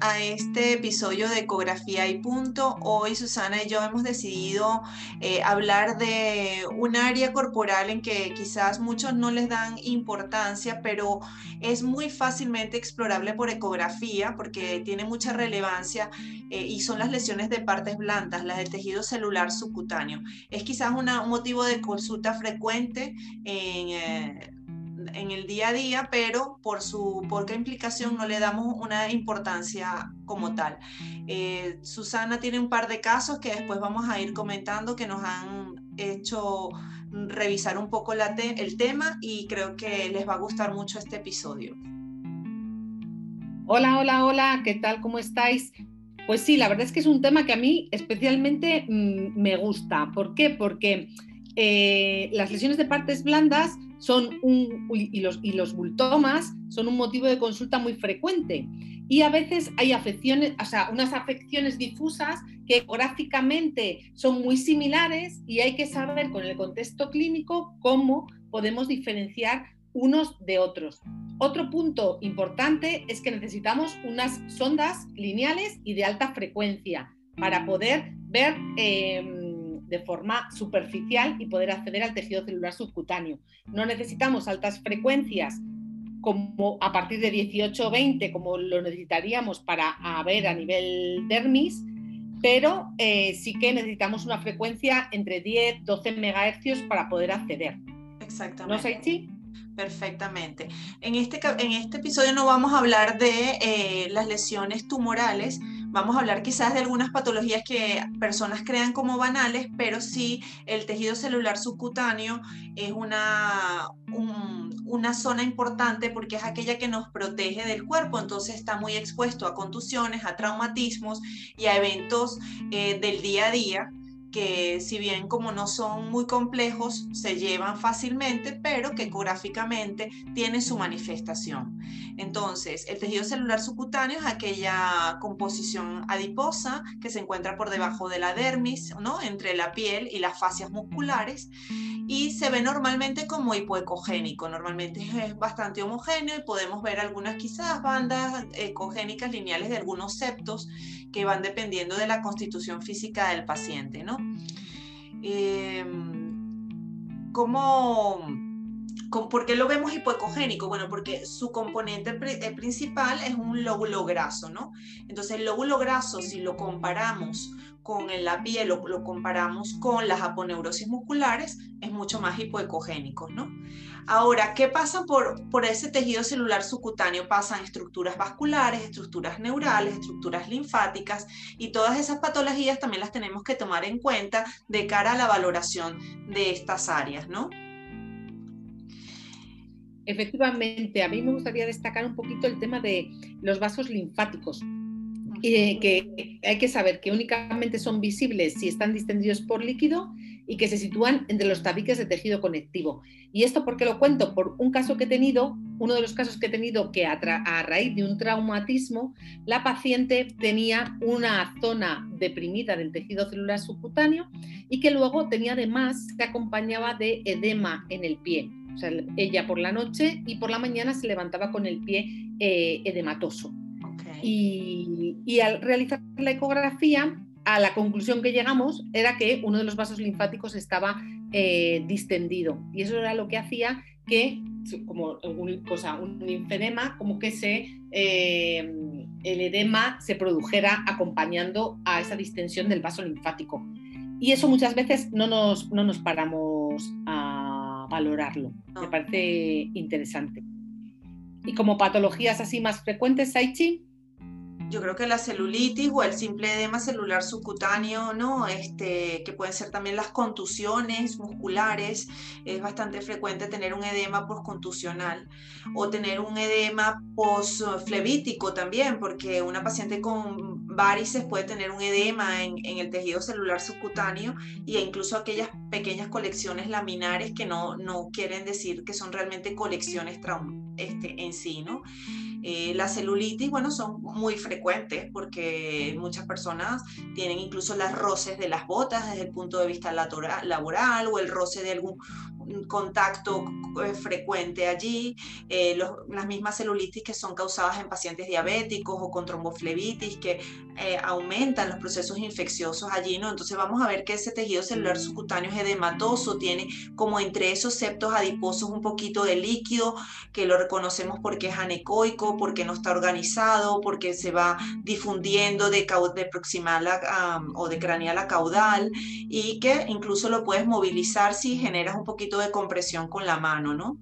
A este episodio de Ecografía y Punto. Hoy Susana y yo hemos decidido eh, hablar de un área corporal en que quizás muchos no les dan importancia, pero es muy fácilmente explorable por ecografía porque tiene mucha relevancia eh, y son las lesiones de partes blandas, las del tejido celular subcutáneo. Es quizás un motivo de consulta frecuente en... Eh, en el día a día, pero por su poca implicación no le damos una importancia como tal. Eh, Susana tiene un par de casos que después vamos a ir comentando que nos han hecho revisar un poco la el tema y creo que les va a gustar mucho este episodio. Hola, hola, hola, ¿qué tal? ¿Cómo estáis? Pues sí, la verdad es que es un tema que a mí especialmente mm, me gusta. ¿Por qué? Porque eh, las lesiones de partes blandas son un, y, los, y los bultomas son un motivo de consulta muy frecuente. Y a veces hay afecciones, o sea, unas afecciones difusas que gráficamente son muy similares y hay que saber con el contexto clínico cómo podemos diferenciar unos de otros. Otro punto importante es que necesitamos unas sondas lineales y de alta frecuencia para poder ver em, de forma superficial y poder acceder al tejido celular subcutáneo. No necesitamos altas frecuencias como a partir de 18 o 20, como lo necesitaríamos para ver a nivel dermis, pero eh, sí que necesitamos una frecuencia entre 10 12 MHz para poder acceder. Exactamente. ¿No? Perfectamente. En este, en este episodio no vamos a hablar de eh, las lesiones tumorales, Vamos a hablar quizás de algunas patologías que personas crean como banales, pero sí el tejido celular subcutáneo es una, una zona importante porque es aquella que nos protege del cuerpo, entonces está muy expuesto a contusiones, a traumatismos y a eventos eh, del día a día que si bien como no son muy complejos, se llevan fácilmente, pero que ecográficamente tienen su manifestación. Entonces, el tejido celular subcutáneo es aquella composición adiposa que se encuentra por debajo de la dermis, ¿no? entre la piel y las fascias musculares, y se ve normalmente como hipoecogénico. Normalmente es bastante homogéneo y podemos ver algunas quizás bandas ecogénicas lineales de algunos septos que van dependiendo de la constitución física del paciente, ¿no? Em, ¿Cómo, por qué lo vemos hipoecogénico? Bueno, porque su componente principal es un lóbulo graso, ¿no? Entonces, el lóbulo graso, si lo comparamos con la piel o lo comparamos con las aponeurosis musculares, es mucho más hipoecogénico, ¿no? Ahora, ¿qué pasa por, por ese tejido celular subcutáneo? Pasan estructuras vasculares, estructuras neurales, estructuras linfáticas y todas esas patologías también las tenemos que tomar en cuenta de cara a la valoración de estas áreas, ¿no? Efectivamente, a mí me gustaría destacar un poquito el tema de los vasos linfáticos que hay que saber que únicamente son visibles si están distendidos por líquido y que se sitúan entre los tabiques de tejido conectivo. Y esto porque lo cuento por un caso que he tenido, uno de los casos que he tenido que a, raíz de un traumatismo, la paciente tenía una zona deprimida del tejido celular subcutáneo y que luego tenía además, se acompañaba de edema en el pie. O sea, ella por la noche y por la mañana se levantaba con el pie eh, edematoso. Y, al realizar la ecografía, a la conclusión que llegamos era que uno de los vasos linfáticos estaba eh, distendido. Y eso era lo que hacía que, como un, cosa, un linfedema, como que se, eh, el edema se produjera acompañando a esa distensión del vaso linfático. Y eso muchas veces no nos, no nos paramos a valorarlo. Me parece interesante. Y como patologías así más frecuentes, Saichi, yo creo que la celulitis o el simple edema celular subcutáneo, ¿no? Este, que pueden ser también las contusiones musculares, es bastante frecuente tener un edema postcontusional o tener un edema postflevítico también, porque una paciente con varices puede tener un edema en, el tejido celular subcutáneo e incluso aquellas pequeñas colecciones laminares que no, no quieren decir que son realmente colecciones este, en sí, ¿no? Eh, la celulitis, bueno, son muy frecuentes porque muchas personas tienen incluso las roces de las botas desde el punto de vista laboral o el roce de algún contacto eh, frecuente allí, eh, las mismas celulitis que son causadas en pacientes diabéticos o con tromboflebitis que eh, aumentan los procesos infecciosos allí, ¿no? Entonces vamos a ver que ese tejido celular subcutáneo es edematoso, tiene como entre esos septos adiposos un poquito de líquido que lo reconocemos porque es anecoico, porque no está organizado, porque se va difundiendo de, de proximal o de craneal a caudal y que incluso lo puedes movilizar si generas un poquito de compresión con la mano, ¿no?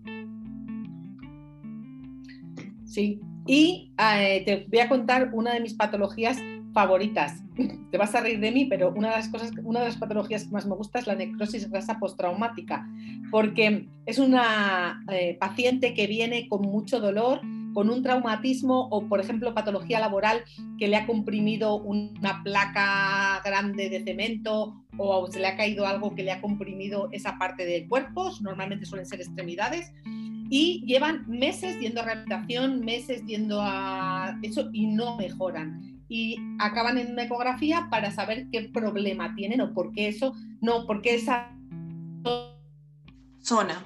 Sí, y eh, te voy a contar una de mis patologías favoritas. Te vas a reír de mí, pero una de las cosas, una de las patologías que más me gusta es la necrosis grasa postraumática, porque es una eh, paciente que viene con mucho dolor, con un traumatismo o, por ejemplo, patología laboral que le ha comprimido una placa grande de cemento o se le ha caído algo que le ha comprimido esa parte del cuerpo, normalmente suelen ser extremidades, y llevan meses yendo a rehabilitación, meses yendo a eso y no mejoran. Y acaban en una ecografía para saber qué problema tienen o por qué eso, no, porque esa zona.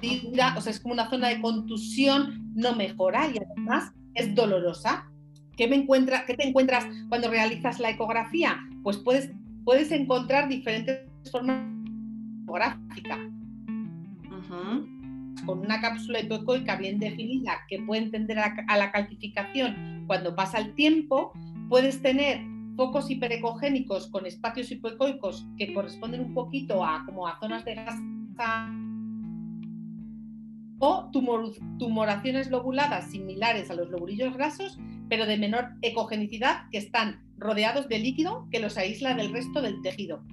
O sea, es como una zona de contusión, no mejora y además es dolorosa. ¿Qué, me encuentra, qué te encuentras cuando realizas la ecografía? Pues puedes puedes encontrar diferentes formas ecográficas. Con una cápsula hipoecoica bien definida que puede tender a, la calcificación cuando pasa el tiempo, puedes tener focos hiperecogénicos con espacios hipoecoicos que corresponden un poquito a, como a zonas de grasa o tumoraciones lobuladas similares a los lobulillos grasos, pero de menor ecogenicidad, que están rodeados de líquido que los aísla del resto del tejido.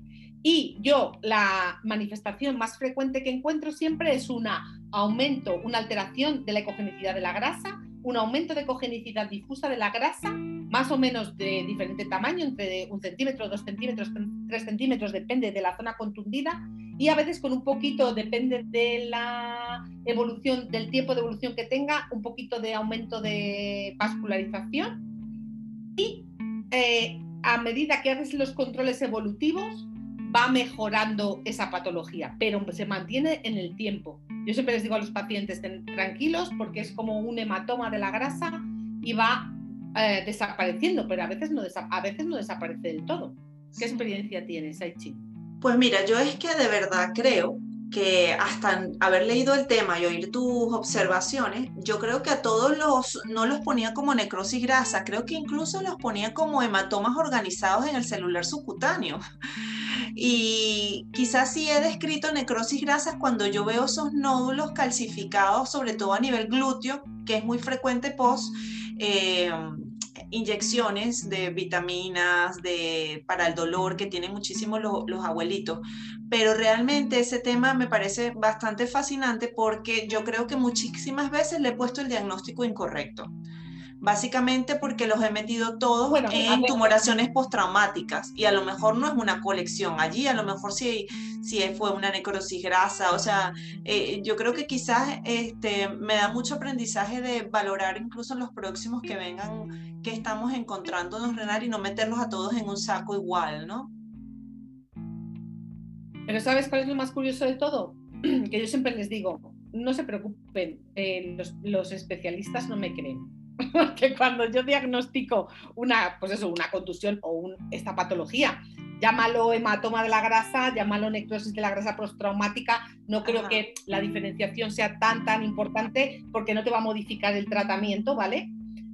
Y yo la manifestación más frecuente que encuentro siempre es un aumento, una alteración de la ecogenicidad de la grasa, un aumento de ecogenicidad difusa de la grasa, más o menos de diferente tamaño, entre un centímetro, dos centímetros, tres centímetros, depende de la zona contundida, y a veces con un poquito, depende de la evolución, del tiempo de evolución que tenga, un poquito de aumento de vascularización. Y eh, a medida que haces los controles evolutivos, va mejorando esa patología, pero se mantiene en el tiempo. Yo siempre les digo a los pacientes, tranquilos, porque es como un hematoma de la grasa y va eh, desapareciendo, pero a veces, no a veces no desaparece del todo. ¿Qué experiencia tienes, Aichi? Pues mira, yo es que de verdad creo que hasta haber leído el tema y oír tus observaciones, yo creo que a todos los, no los ponía como necrosis grasa, creo que incluso los ponía como hematomas organizados en el celular subcutáneo. Y quizás sí he descrito necrosis grasas cuando yo veo esos nódulos calcificados, sobre todo a nivel glúteo, que es muy frecuente post. Eh, inyecciones de vitaminas de, para el dolor que tienen muchísimo los abuelitos. Pero realmente ese tema me parece bastante fascinante porque yo creo que muchísimas veces le he puesto el diagnóstico incorrecto básicamente porque los he metido todos en tumoraciones postraumáticas y a lo mejor no es una colección allí, a lo mejor sí, sí fue una necrosis grasa, o sea, eh, yo creo que quizás este, me da mucho aprendizaje de valorar incluso los próximos que vengan, que estamos encontrándonos, Renar, y no meterlos a todos en un saco igual, ¿no? Pero ¿sabes cuál es lo más curioso de todo? que yo siempre les digo, no se preocupen, eh, los, los especialistas no me creen que cuando yo diagnostico una, pues eso, una contusión o esta patología, llámalo hematoma de la grasa, llámalo necrosis de la grasa postraumática, no creo que la diferenciación sea tan, tan importante porque no te va a modificar el tratamiento, ¿vale?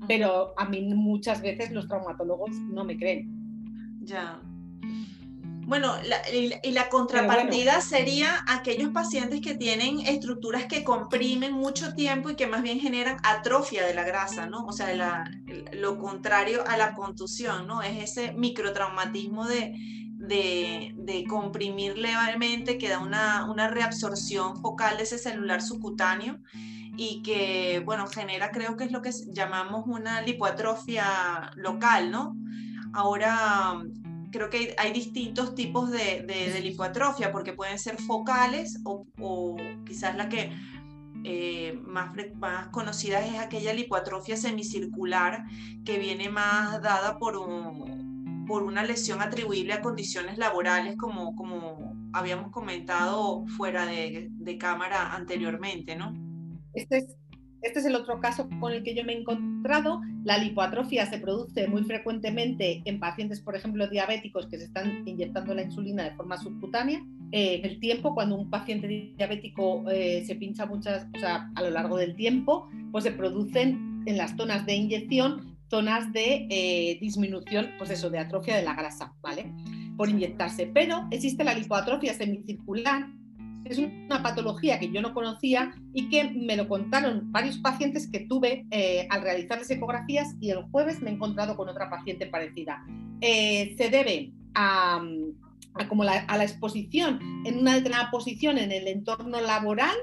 Pero a mí muchas veces los traumatólogos no me creen. Ya. Bueno, y, la contrapartida sería aquellos pacientes que tienen estructuras que comprimen mucho tiempo y que más bien generan atrofia de la grasa, ¿no? O sea, lo contrario a la contusión, ¿no? Es ese microtraumatismo de, de, comprimir levemente que da una, una reabsorción focal de ese celular subcutáneo y que, bueno, genera, creo que es lo que llamamos una lipoatrofia local, ¿no? Ahora, creo que hay distintos tipos de, de, lipoatrofia, porque pueden ser focales o, quizás la que eh, más, más conocida es aquella lipoatrofia semicircular que viene más dada por, por una lesión atribuible a condiciones laborales, como, como habíamos comentado fuera de, de cámara anteriormente, ¿no? Este es, este es el otro caso con el que yo me he encontrado. La lipoatrofia se produce muy frecuentemente en pacientes, por ejemplo, diabéticos que se están inyectando la insulina de forma subcutánea. Eh, el tiempo, cuando un paciente diabético eh, se pincha muchas, o sea, a lo largo del tiempo, pues se producen en las zonas de inyección zonas de eh, disminución, pues eso, de atrofia de la grasa, ¿vale? Por inyectarse. Pero existe la lipoatrofia semicircular, es una patología que yo no conocía y que me lo contaron varios pacientes que tuve eh, al realizarles ecografías y el jueves me he encontrado con otra paciente parecida. Eh, se debe a, como a la exposición en una determinada posición en el entorno laboral.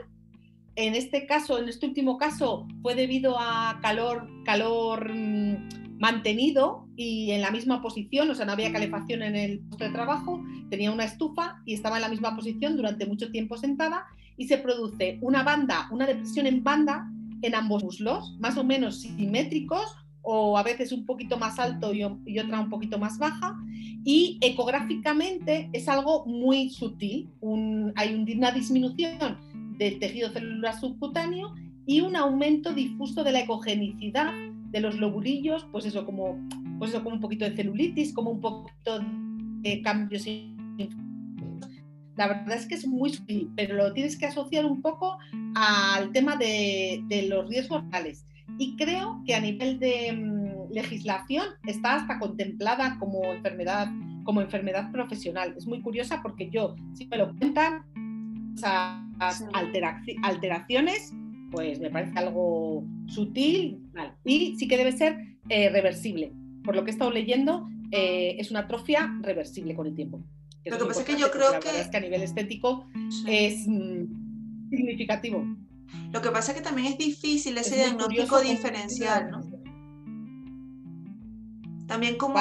En este caso, en este último caso, fue debido a calor, calor mm, mantenido y en la misma posición, o sea, no había calefacción en el puesto de trabajo, tenía una estufa y estaba en la misma posición durante mucho tiempo sentada y se produce una banda, una depresión en banda en ambos muslos, más o menos simétricos o a veces un poquito más alto y, otra un poquito más baja. Y ecográficamente es algo muy sutil. hay una disminución del tejido celular subcutáneo y un aumento difuso de la ecogenicidad de los lobulillos, pues eso, como, pues eso, como un poquito de celulitis, como un poquito de cambios. La verdad es que es muy sutil, pero lo tienes que asociar un poco al tema de, los riesgos reales. Y creo que a nivel de mm, legislación está hasta contemplada como enfermedad, como enfermedad profesional. Es muy curiosa porque yo, si me lo cuentan, esas alteraciones pues me parece algo sutil y sí que debe ser eh, reversible. Por lo que he estado leyendo, eh, es una atrofia reversible con el tiempo. Lo que pasa es que yo creo que... es que a nivel estético es mm, significativo. Lo que pasa es que también es difícil ese diagnóstico diferencial, ¿no? También como,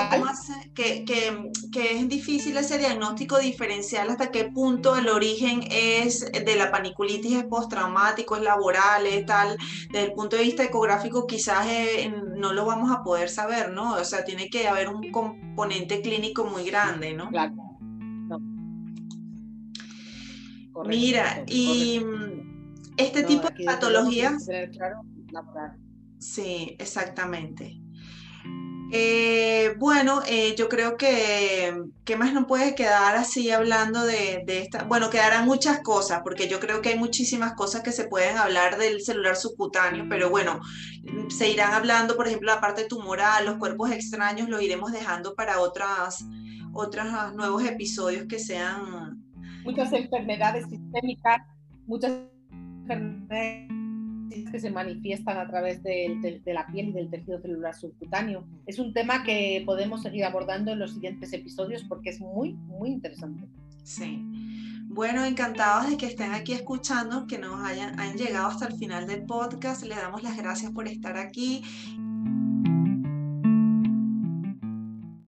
que, es difícil ese diagnóstico diferencial hasta qué punto el origen es de la paniculitis es postraumático, es laboral, es tal. Desde el punto de vista ecográfico quizás eh, no lo vamos a poder saber, ¿no? O sea, tiene que haber un componente clínico muy grande, ¿no? Claro. Mira, y este tipo de patologías... sí, exactamente. Eh, bueno, eh, yo creo que, ¿qué más no puede quedar así hablando de, esta? Bueno, quedarán muchas cosas, porque yo creo que hay muchísimas cosas que se pueden hablar del celular subcutáneo, pero bueno, se irán hablando, por ejemplo, la parte tumoral, los cuerpos extraños, los iremos dejando para otras, otros nuevos episodios que sean... Muchas enfermedades sistémicas, muchas enfermedades que se manifiestan a través de, la piel y del tejido celular subcutáneo. Es un tema que podemos seguir abordando en los siguientes episodios porque es muy, muy interesante. Sí. Bueno, encantados de que estén aquí escuchando, que nos hayan han llegado hasta el final del podcast. Les damos las gracias por estar aquí